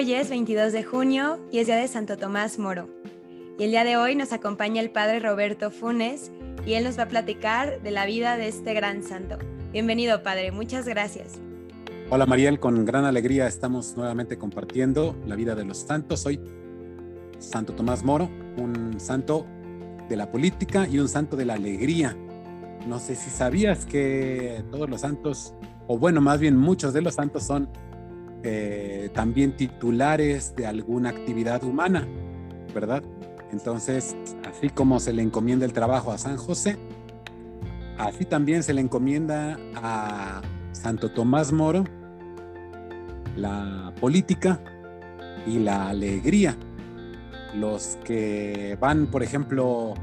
Hoy es 22 de junio y es día de Santo Tomás Moro. Y el día de hoy nos acompaña el padre Roberto Funes y él nos va a platicar de la vida de este gran santo. Bienvenido, padre, muchas gracias. Hola Mariel, con gran alegría estamos nuevamente compartiendo la vida de los santos. Hoy Santo Tomás Moro, un santo de la política y un santo de la alegría. No sé si sabías que todos los santos, o bueno, más bien muchos de los santos son eh, también titulares de alguna actividad humana, ¿verdad? Entonces, así como se le encomienda el trabajo a San José, así también se le encomienda a Santo Tomás Moro la política y la alegría. Los que van, por ejemplo,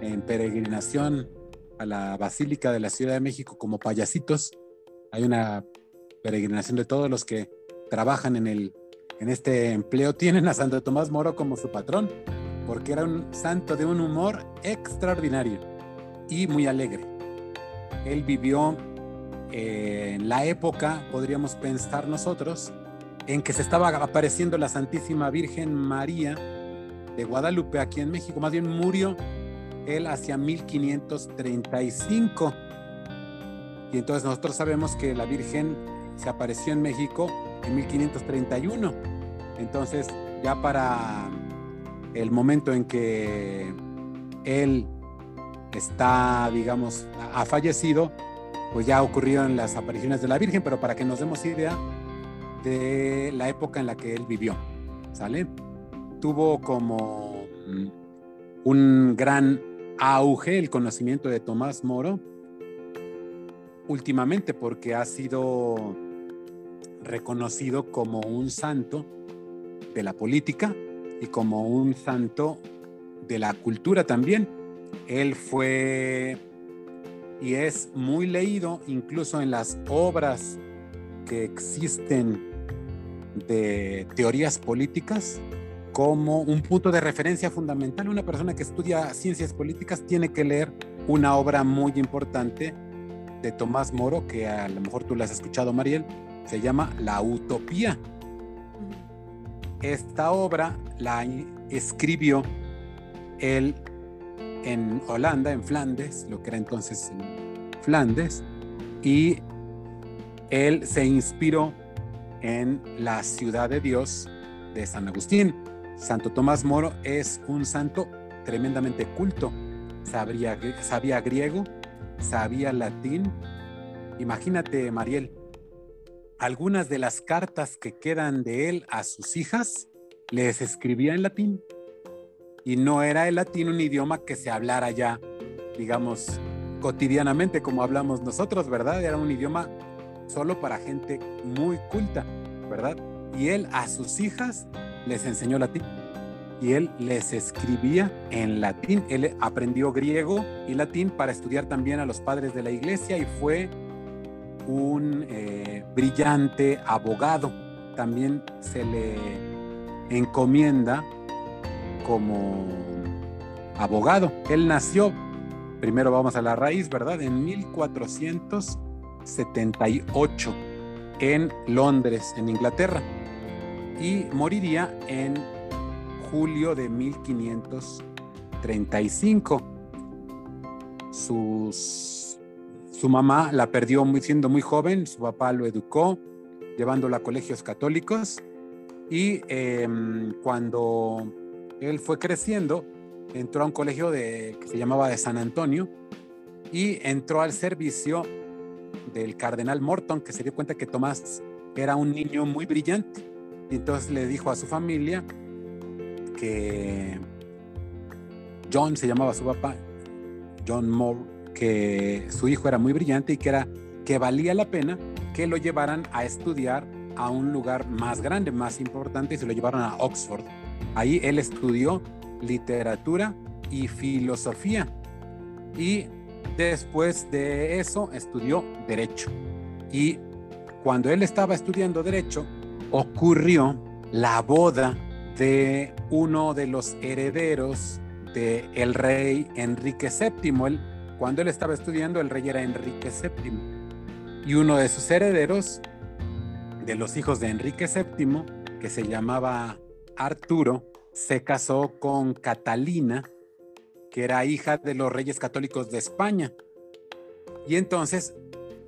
en peregrinación a la Basílica de la Ciudad de México como payasitos, hay una peregrinación de todos los que trabajan en, el, en este empleo, tienen a Santo Tomás Moro como su patrón, porque era un santo de un humor extraordinario y muy alegre. Él vivió en la época, podríamos pensar nosotros, en que se estaba apareciendo la Santísima Virgen María de Guadalupe aquí en México. Más bien murió él hacia 1535. Y entonces nosotros sabemos que la Virgen se apareció en México en 1531. Entonces ya para el momento en que él está, digamos, ha fallecido, pues ya ocurrieron las apariciones de la Virgen, pero para que nos demos idea de la época en la que él vivió, ¿sale? Tuvo como un gran auge el conocimiento de Tomás Moro últimamente porque ha sido reconocido como un santo de la política y como un santo de la cultura también. Él fue y es muy leído incluso en las obras que existen de teorías políticas como un punto de referencia fundamental. Una persona que estudia ciencias políticas tiene que leer una obra muy importante de Tomás Moro, que a lo mejor tú la has escuchado, Mariel, se llama La Utopía. Esta obra la escribió él en Holanda, en Flandes, lo que era entonces Flandes, y él se inspiró en la ciudad de Dios de San Agustín. Santo Tomás Moro es un santo tremendamente culto. Sabría, sabía griego, sabía latín. Imagínate, Mariel, algunas de las cartas que quedan de él a sus hijas les escribía en latín. Y no era el latín un idioma que se hablara ya, digamos, cotidianamente como hablamos nosotros, ¿verdad? Era un idioma solo para gente muy culta, ¿verdad? Y él a sus hijas les enseñó latín y él les escribía en latín. Él aprendió griego y latín para estudiar también a los padres de la iglesia y fue un eh, brillante abogado. También se le encomienda como abogado. Él nació, primero vamos a la raíz, ¿verdad? En 1478 en Londres, en Inglaterra. Y moriría en julio de 1535. Sus, su mamá la perdió muy, siendo muy joven, su papá lo educó, llevándolo a colegios católicos. Y em, cuando él fue creciendo, entró a un colegio que se llamaba de San Antonio y entró al servicio del cardenal Morton, que se dio cuenta que Tomás era un niño muy brillante. Y entonces le dijo a su familia que John se llamaba su papá, John Moore, que su hijo era muy brillante y que era que valía la pena que lo llevaran a estudiar a un lugar más grande, más importante y se lo llevaron a Oxford. Ahí él estudió literatura y filosofía y después de eso estudió derecho. Y cuando él estaba estudiando derecho, ocurrió la boda de uno de los herederos del el rey Enrique VII. Cuando él estaba estudiando, el rey era Enrique VII. Y uno de sus herederos, de los hijos de Enrique VII, que se llamaba Arturo, se casó con Catalina, que era hija de los reyes católicos de España. Y entonces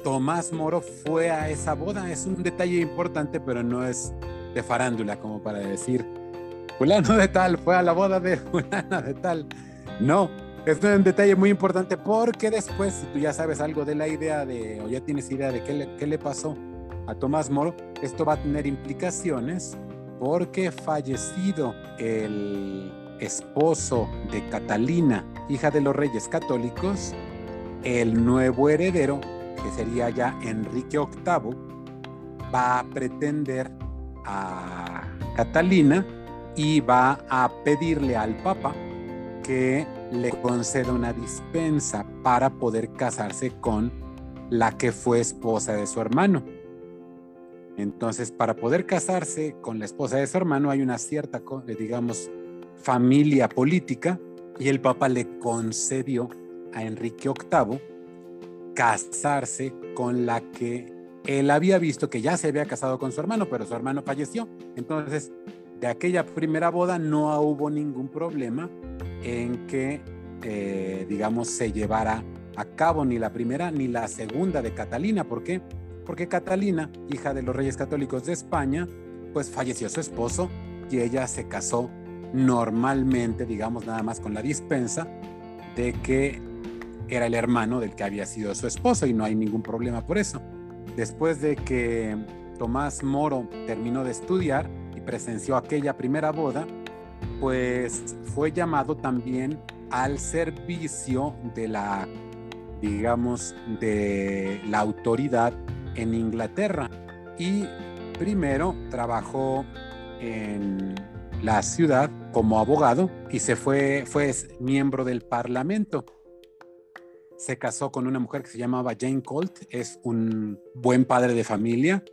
Tomás Moro fue a esa boda. Es un detalle importante, pero no es de farándula, como para decir, fulano de tal fue a la boda de fulana de tal. No, es un detalle muy importante porque después, si tú ya sabes algo de la idea de, o ya tienes idea de qué le, qué le pasó a Tomás Moro, esto va a tener implicaciones porque fallecido el esposo de Catalina, hija de los reyes católicos, el nuevo heredero, que sería ya Enrique VIII, va a pretender a Catalina y va a pedirle al Papa que le conceda una dispensa para poder casarse con la que fue esposa de su hermano. Entonces, para poder casarse con la esposa de su hermano hay una cierta, digamos, familia política y el Papa le concedió a Enrique VIII casarse con la que él había visto que ya se había casado con su hermano, pero su hermano falleció. Entonces, de aquella primera boda no hubo ningún problema en que, eh, digamos, se llevara a cabo ni la primera ni la segunda de Catalina. ¿Por qué? Porque Catalina, hija de los reyes católicos de España, pues falleció su esposo y ella se casó normalmente, digamos, nada más con la dispensa de que era el hermano del que había sido su esposo y no hay ningún problema por eso. Después de que Tomás Moro terminó de estudiar y presenció aquella primera boda, pues fue llamado también al servicio de la, digamos, de la autoridad en Inglaterra. Y primero trabajó en la ciudad como abogado y se fue, fue miembro del parlamento. Se casó con una mujer que se llamaba Jane Colt, es un buen padre de familia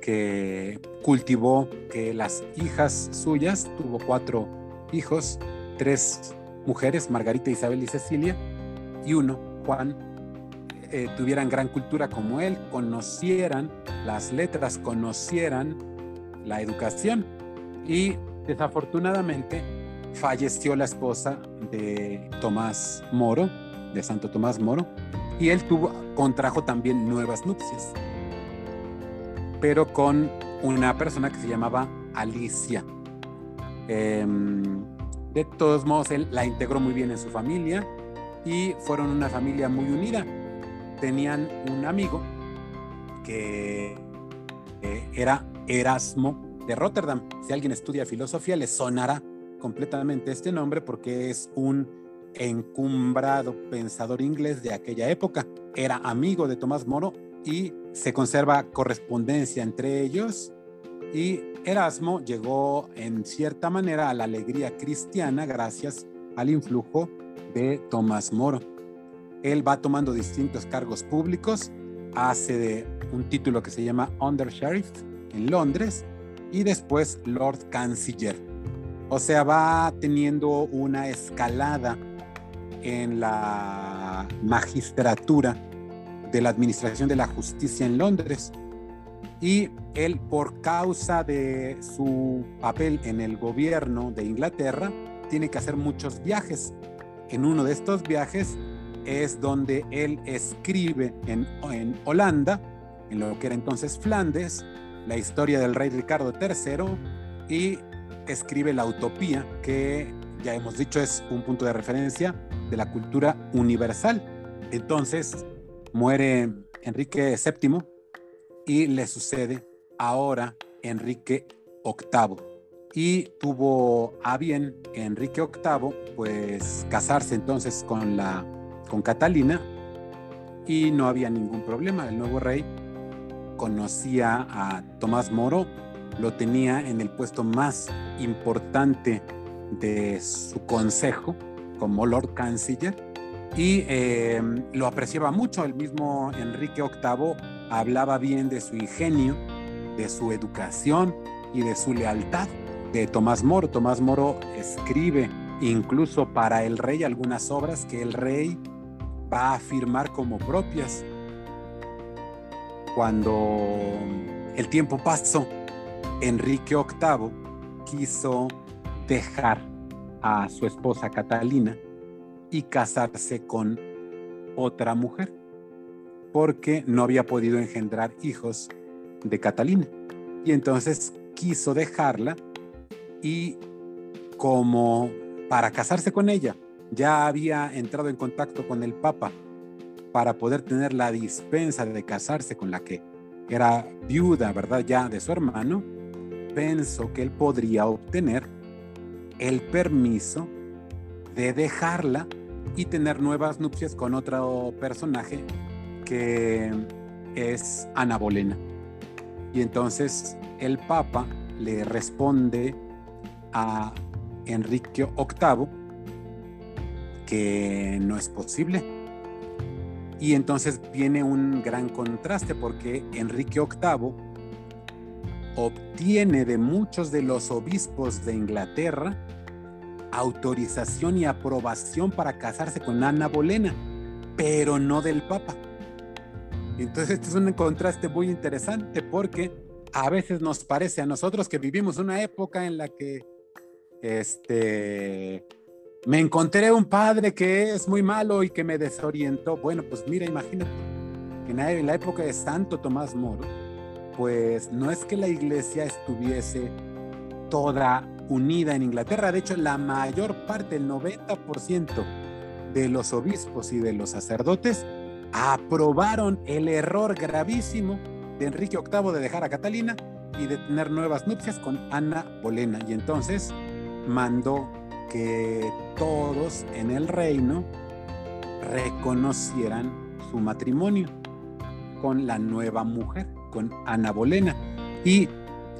que cultivó que las hijas suyas, tuvo cuatro hijos, tres mujeres, Margarita, Isabel y Cecilia, y uno, Juan, eh, tuvieran gran cultura como él, conocieran las letras, conocieran la educación. Y Desafortunadamente, falleció la esposa de Tomás Moro, de Santo Tomás Moro, y él tuvo, contrajo también nuevas nupcias, pero con una persona que se llamaba Alicia. Em, de todos modos, él la integró muy bien en su familia y fueron una familia muy unida. Tenían un amigo que eh, era Erasmo de Rotterdam. Si alguien estudia filosofía, le sonará completamente este nombre porque es un encumbrado pensador inglés de aquella época. Era amigo de Tomás Moro y se conserva correspondencia entre ellos. Y Erasmo llegó en cierta manera a la alegría cristiana gracias al influjo de Tomás Moro. Él va tomando distintos cargos públicos, hace de un título que se llama Under Sheriff en Londres y después Lord Canciller. O sea, va teniendo una escalada en la magistratura de la Administración de la Justicia en Londres. Y él, por causa de su papel en el gobierno de Inglaterra, tiene que hacer muchos viajes. En uno de estos viajes es donde él escribe en, en Holanda, en lo que era entonces Flandes, la historia del rey Ricardo III y escribe La Utopía, que ya hemos dicho es un punto de referencia de la cultura universal. Entonces muere Enrique VII y le sucede ahora Enrique VIII. Y tuvo a bien Enrique VIII pues casarse entonces con la con Catalina y no había ningún problema. El nuevo rey conocía a Tomás Moro, lo tenía en el puesto más importante de su consejo como Lord Canciller y eh, lo apreciaba mucho. El mismo Enrique VIII hablaba bien de su ingenio, de su educación y de su lealtad de Tomás Moro. Tomás Moro escribe incluso para el rey algunas obras que el rey va a firmar como propias cuando el tiempo pasó Enrique VIII quiso dejar a su esposa Catalina y casarse con otra mujer, porque no había podido engendrar hijos de Catalina. Y entonces quiso dejarla y como para casarse con ella ya había entrado en contacto con el Papa para poder tener la dispensa de casarse con la que era viuda, ¿verdad? Ya de su hermano, pensó que él podría obtener el permiso de dejarla y tener nuevas nupcias con otro personaje que es Ana Bolena. Y entonces el Papa le responde a Enrique VIII que no es posible. Y entonces viene un gran contraste porque Enrique VIII obtiene de muchos de los obispos de Inglaterra autorización y aprobación para casarse con Ana Bolena, pero no del Papa. Entonces este es un contraste muy interesante porque a veces nos parece a nosotros que vivimos una época en la que este me encontré un padre que es muy malo y que me desorientó. Bueno, pues mira, imagínate que en la época de Santo Tomás Moro, pues no es que la iglesia estuviese toda unida en Inglaterra. De hecho, la mayor parte, el 90% de los obispos y de los sacerdotes aprobaron el error gravísimo de Enrique VIII de dejar a Catalina y de tener nuevas nupcias con Ana Bolena. Y entonces mandó que todos en el reino reconocieran su matrimonio con la nueva mujer, con Ana Bolena. Y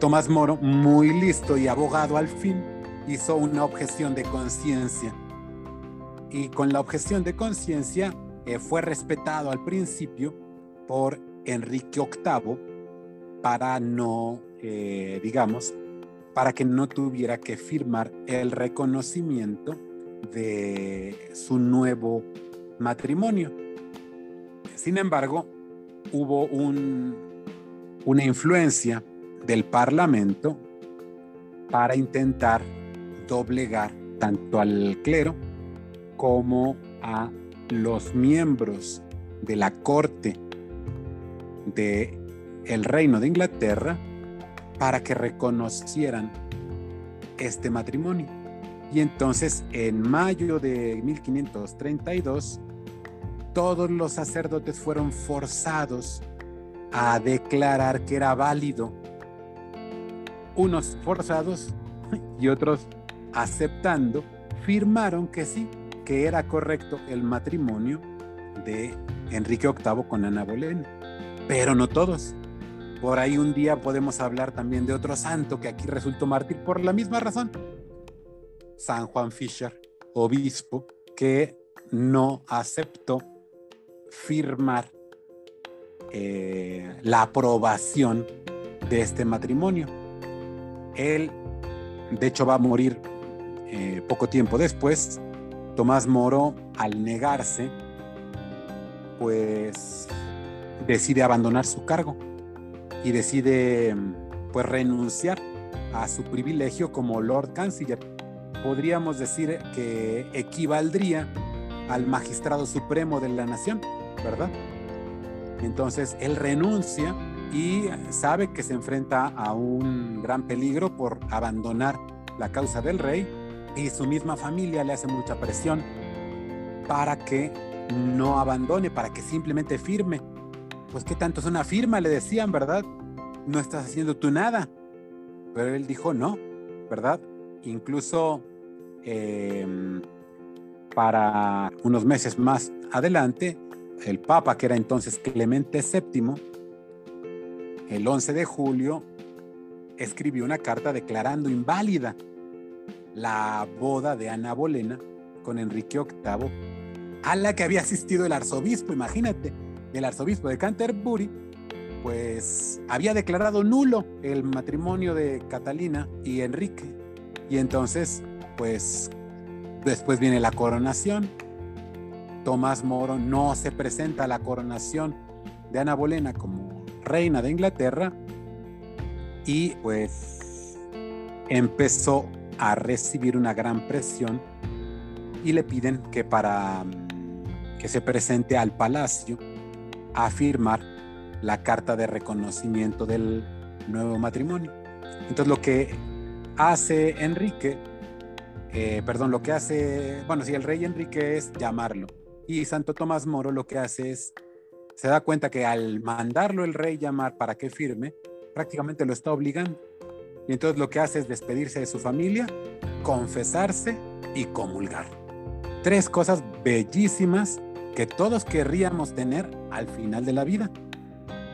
Tomás Moro, muy listo y abogado al fin, hizo una objeción de conciencia. Y con la objeción de conciencia eh, fue respetado al principio por Enrique VIII para no, eh, digamos, para que no tuviera que firmar el reconocimiento de su nuevo matrimonio. Sin embargo, hubo un, una influencia del Parlamento para intentar doblegar tanto al clero como a los miembros de la corte de el reino de Inglaterra para que reconocieran este matrimonio. Y entonces en mayo de 1532 todos los sacerdotes fueron forzados a declarar que era válido unos forzados y otros aceptando, firmaron que sí, que era correcto el matrimonio de Enrique VIII con Ana Bolena, pero no todos. Por ahí un día podemos hablar también de otro santo que aquí resultó mártir por la misma razón. San Juan Fisher, obispo, que no aceptó firmar eh, la aprobación de este matrimonio. Él, de hecho, va a morir eh, poco tiempo después. Tomás Moro, al negarse, pues decide abandonar su cargo y decide pues renunciar a su privilegio como Lord Canciller. Podríamos decir que equivaldría al magistrado supremo de la nación, ¿verdad? Entonces él renuncia y sabe que se enfrenta a un gran peligro por abandonar la causa del rey y su misma familia le hace mucha presión para que no abandone, para que simplemente firme. Pues qué tanto es una firma, le decían, ¿verdad? No estás haciendo tú nada. Pero él dijo no, ¿verdad? Incluso em, para unos meses más adelante, el Papa, que era entonces Clemente VII, el 11 de julio escribió una carta declarando inválida la boda de Ana Bolena con Enrique VIII, a la que había asistido el arzobispo, imagínate, el arzobispo de Canterbury, pues había declarado nulo el matrimonio de Catalina y Enrique. Y entonces, pues después viene la coronación. Tomás Moro no se presenta a la coronación de Ana Bolena como reina de Inglaterra y pues empezó a recibir una gran presión y le piden que para mm, que se presente al palacio a firmar la carta de reconocimiento del nuevo matrimonio. Entonces lo que hace Enrique, eh, perdón, lo que hace, bueno, si el rey Enrique es llamarlo y Santo Tomás Moro lo que hace es, se da cuenta que al mandarlo el rey llamar para que firme, prácticamente lo está obligando. Y entonces lo que hace es despedirse de su familia, confesarse y comulgar. Tres cosas bellísimas que todos querríamos tener al final de la vida.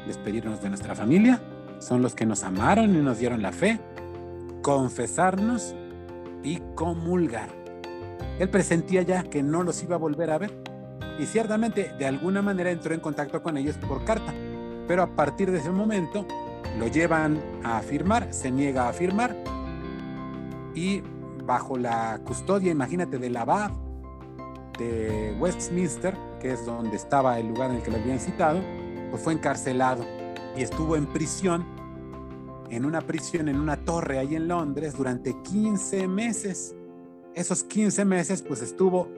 Despedirnos de nuestra familia, son los que nos amaron y nos dieron la fe, confesarnos y comulgar. Él presentía ya que no los iba a volver a ver y ciertamente de alguna manera entró en contacto con ellos por carta, pero a partir de ese momento lo llevan a firmar, se niega a firmar y bajo la custodia, imagínate, del abad de Westminster, que es donde estaba el lugar en el que lo habían citado, pues fue encarcelado y estuvo en prisión, en una prisión, en una torre ahí en Londres durante 15 meses. Esos 15 meses pues estuvo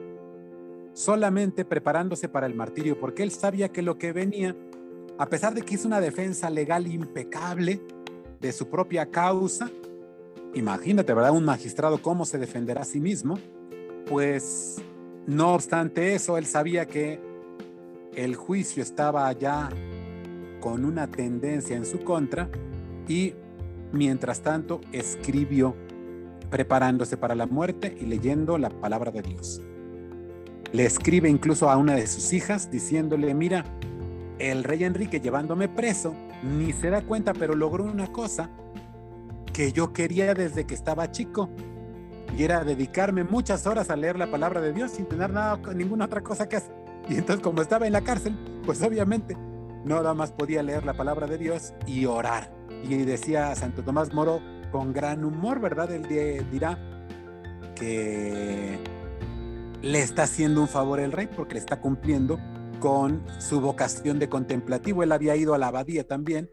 solamente preparándose para el martirio, porque él sabía que lo que venía a pesar de que hizo una defensa legal impecable de su propia causa, imagínate, ¿verdad? Un magistrado cómo se defenderá a sí mismo, pues no obstante eso, él sabía que el juicio estaba ya con una tendencia en su contra y mientras tanto escribió preparándose para la muerte y leyendo la palabra de Dios. Le escribe incluso a una de sus hijas diciéndole, mira, el rey Enrique llevándome preso, ni se da cuenta, pero logró una cosa que yo quería desde que estaba chico. Y era dedicarme muchas horas a leer la palabra de Dios sin tener nada, ninguna otra cosa que hacer. Y entonces como estaba en la cárcel, pues obviamente nada más podía leer la palabra de Dios y orar. Y decía Santo Tomás Moro con gran humor, ¿verdad? Él dirá que le está haciendo un favor el rey porque le está cumpliendo con su vocación de contemplativo. Él había ido a la abadía también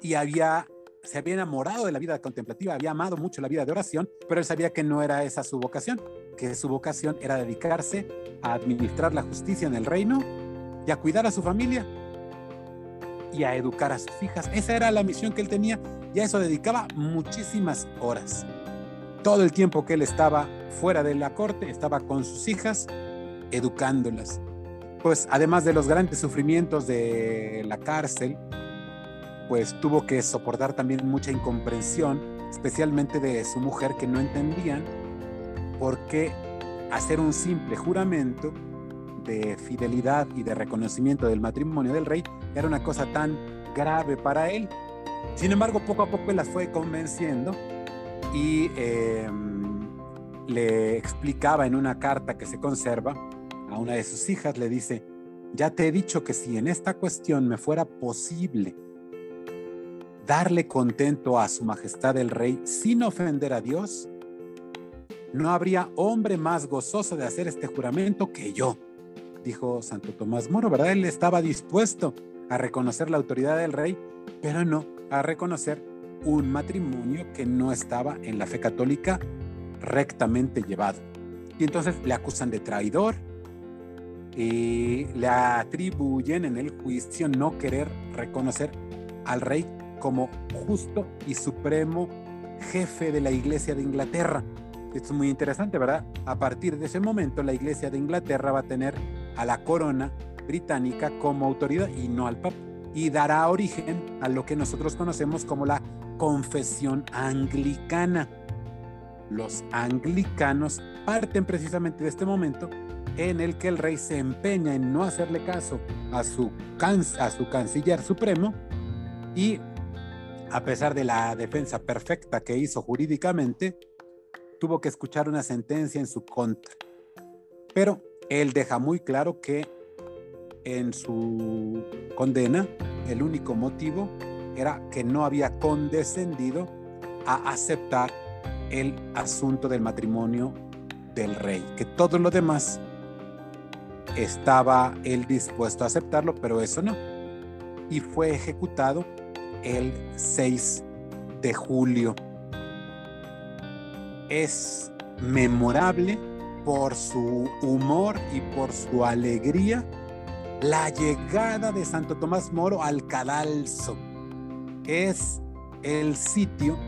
y había, se había enamorado de la vida contemplativa, había amado mucho la vida de oración, pero él sabía que no era esa su vocación, que su vocación era dedicarse a administrar la justicia en el reino y a cuidar a su familia y a educar a sus hijas. Esa era la misión que él tenía y a eso dedicaba muchísimas horas. Todo el tiempo que él estaba fuera de la corte, estaba con sus hijas, educándolas pues además de los grandes sufrimientos de la cárcel, pues tuvo que soportar también mucha incomprensión, especialmente de su mujer que no entendían por qué hacer un simple juramento de fidelidad y de reconocimiento del matrimonio del rey era una cosa tan grave para él. Sin embargo, poco a poco las fue convenciendo y em, le explicaba en una carta que se conserva a una de sus hijas, le dice, ya te he dicho que si en esta cuestión me fuera posible darle contento a su majestad el rey sin ofender a Dios, no habría hombre más gozoso de hacer este juramento que yo, dijo Santo Tomás Moro, ¿verdad? Él estaba dispuesto a reconocer la autoridad del rey, pero no a reconocer un matrimonio que no estaba en la fe católica rectamente llevado. Y entonces le acusan de traidor, y le atribuyen en el juicio no querer reconocer al rey como justo y supremo jefe de la Iglesia de Inglaterra. Esto es muy interesante, ¿verdad? A partir de ese momento la Iglesia de Inglaterra va a tener a la corona británica como autoridad y no al Papa. Y dará origen a lo que nosotros conocemos como la confesión anglicana. Los anglicanos parten precisamente de este momento en el que el rey se empeña en no hacerle caso a su, a su canciller supremo y a pesar de la defensa perfecta que hizo jurídicamente, tuvo que escuchar una sentencia en su contra. Pero él deja muy claro que en su condena el único motivo era que no había condescendido a aceptar el asunto del matrimonio del rey, que todo lo demás estaba él dispuesto a aceptarlo, pero eso no. Y fue ejecutado el 6 de julio. Es memorable por su humor y por su alegría la llegada de Santo Tomás Moro al cadalso. Es el sitio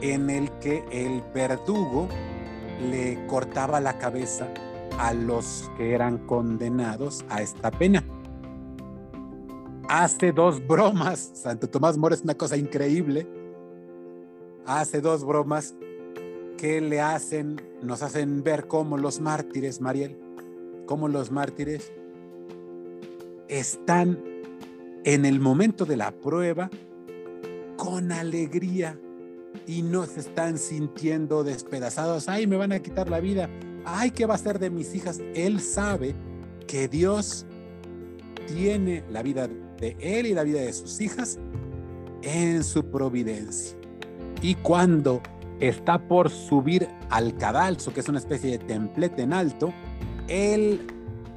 en el que el verdugo le cortaba la cabeza a los que eran condenados a esta pena. Hace dos bromas, Santo Tomás Moro es una cosa increíble, hace dos bromas que le hacen, nos hacen ver cómo los mártires, Mariel, cómo los mártires están en el momento de la prueba con alegría y no se están sintiendo despedazados. Ay, me van a quitar la vida. Ay, ¿qué va a ser de mis hijas? Él sabe que Dios tiene la vida de él y la vida de sus hijas en su providencia. Y cuando está por subir al cadalso, que es una especie de templete en alto, él,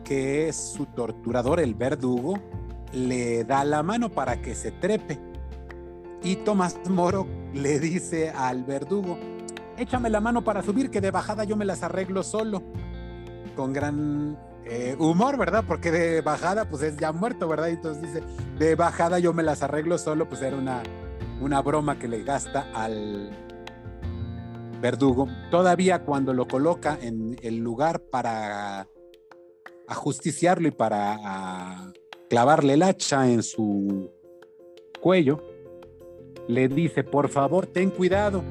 que es su torturador, el verdugo, le da la mano para que se trepe. Y Tomás Moro le dice al verdugo, échame la mano para subir, que de bajada yo me las arreglo solo. Con gran eh, humor, ¿verdad? Porque de bajada, pues es ya muerto, ¿verdad? entonces dice, de bajada yo me las arreglo solo, pues era una, una broma que le gasta al verdugo. Todavía cuando lo coloca en el lugar para ajusticiarlo y para clavarle el hacha en su cuello, le dice, por favor, ten cuidado,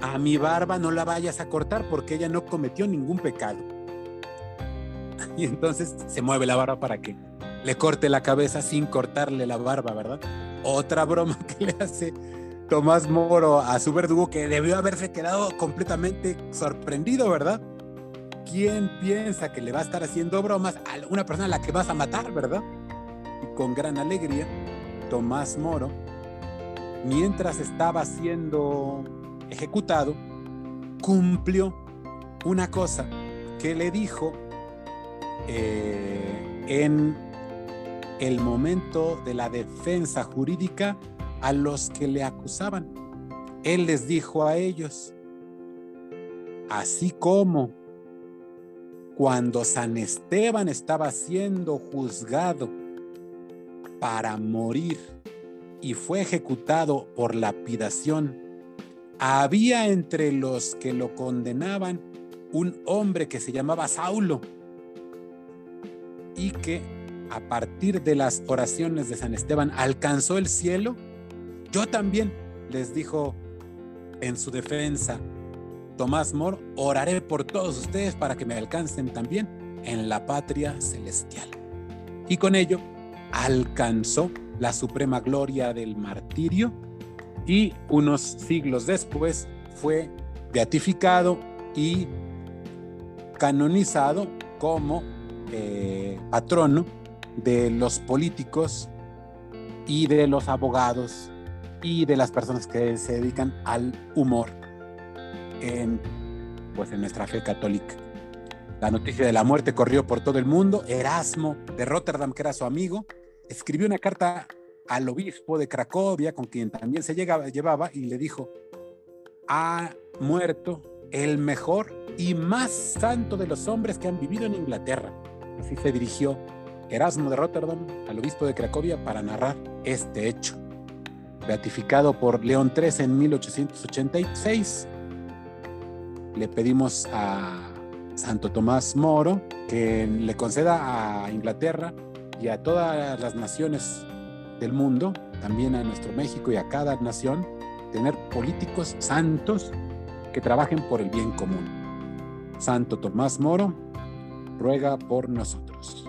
a mi barba no la vayas a cortar porque ella no cometió ningún pecado. Y entonces se mueve la barba para que le corte la cabeza sin cortarle la barba, ¿verdad? Otra broma que le hace Tomás Moro a su verdugo que debió haberse quedado completamente sorprendido, ¿verdad? ¿Quién piensa que le va a estar haciendo bromas a una persona a la que vas a matar, ¿verdad? Y con gran alegría, Tomás Moro mientras estaba siendo ejecutado, cumplió una cosa que le dijo eh, en el momento de la defensa jurídica a los que le acusaban. Él les dijo a ellos, así como cuando San Esteban estaba siendo juzgado para morir, y fue ejecutado por lapidación, había entre los que lo condenaban un hombre que se llamaba Saulo y que a partir de las oraciones de San Esteban alcanzó el cielo. Yo también, les dijo en su defensa Tomás Mor, oraré por todos ustedes para que me alcancen también en la patria celestial. Y con ello alcanzó la suprema gloria del martirio y unos siglos después fue beatificado y canonizado como eh, patrono de los políticos y de los abogados y de las personas que se dedican al humor en, pues, en nuestra fe católica. La noticia de la muerte corrió por todo el mundo. Erasmo de Rotterdam, que era su amigo, escribió una carta al obispo de Cracovia, con quien también se llegaba, llevaba, y le dijo, ha muerto el mejor y más santo de los hombres que han vivido en Inglaterra. Así se dirigió Erasmo de Rotterdam al obispo de Cracovia para narrar este hecho. Beatificado por León III en 1886, le pedimos a Santo Tomás Moro que le conceda a Inglaterra y a todas las naciones del mundo, también a nuestro México y a cada nación, tener políticos santos que trabajen por el bien común. Santo Tomás Moro, ruega por nosotros.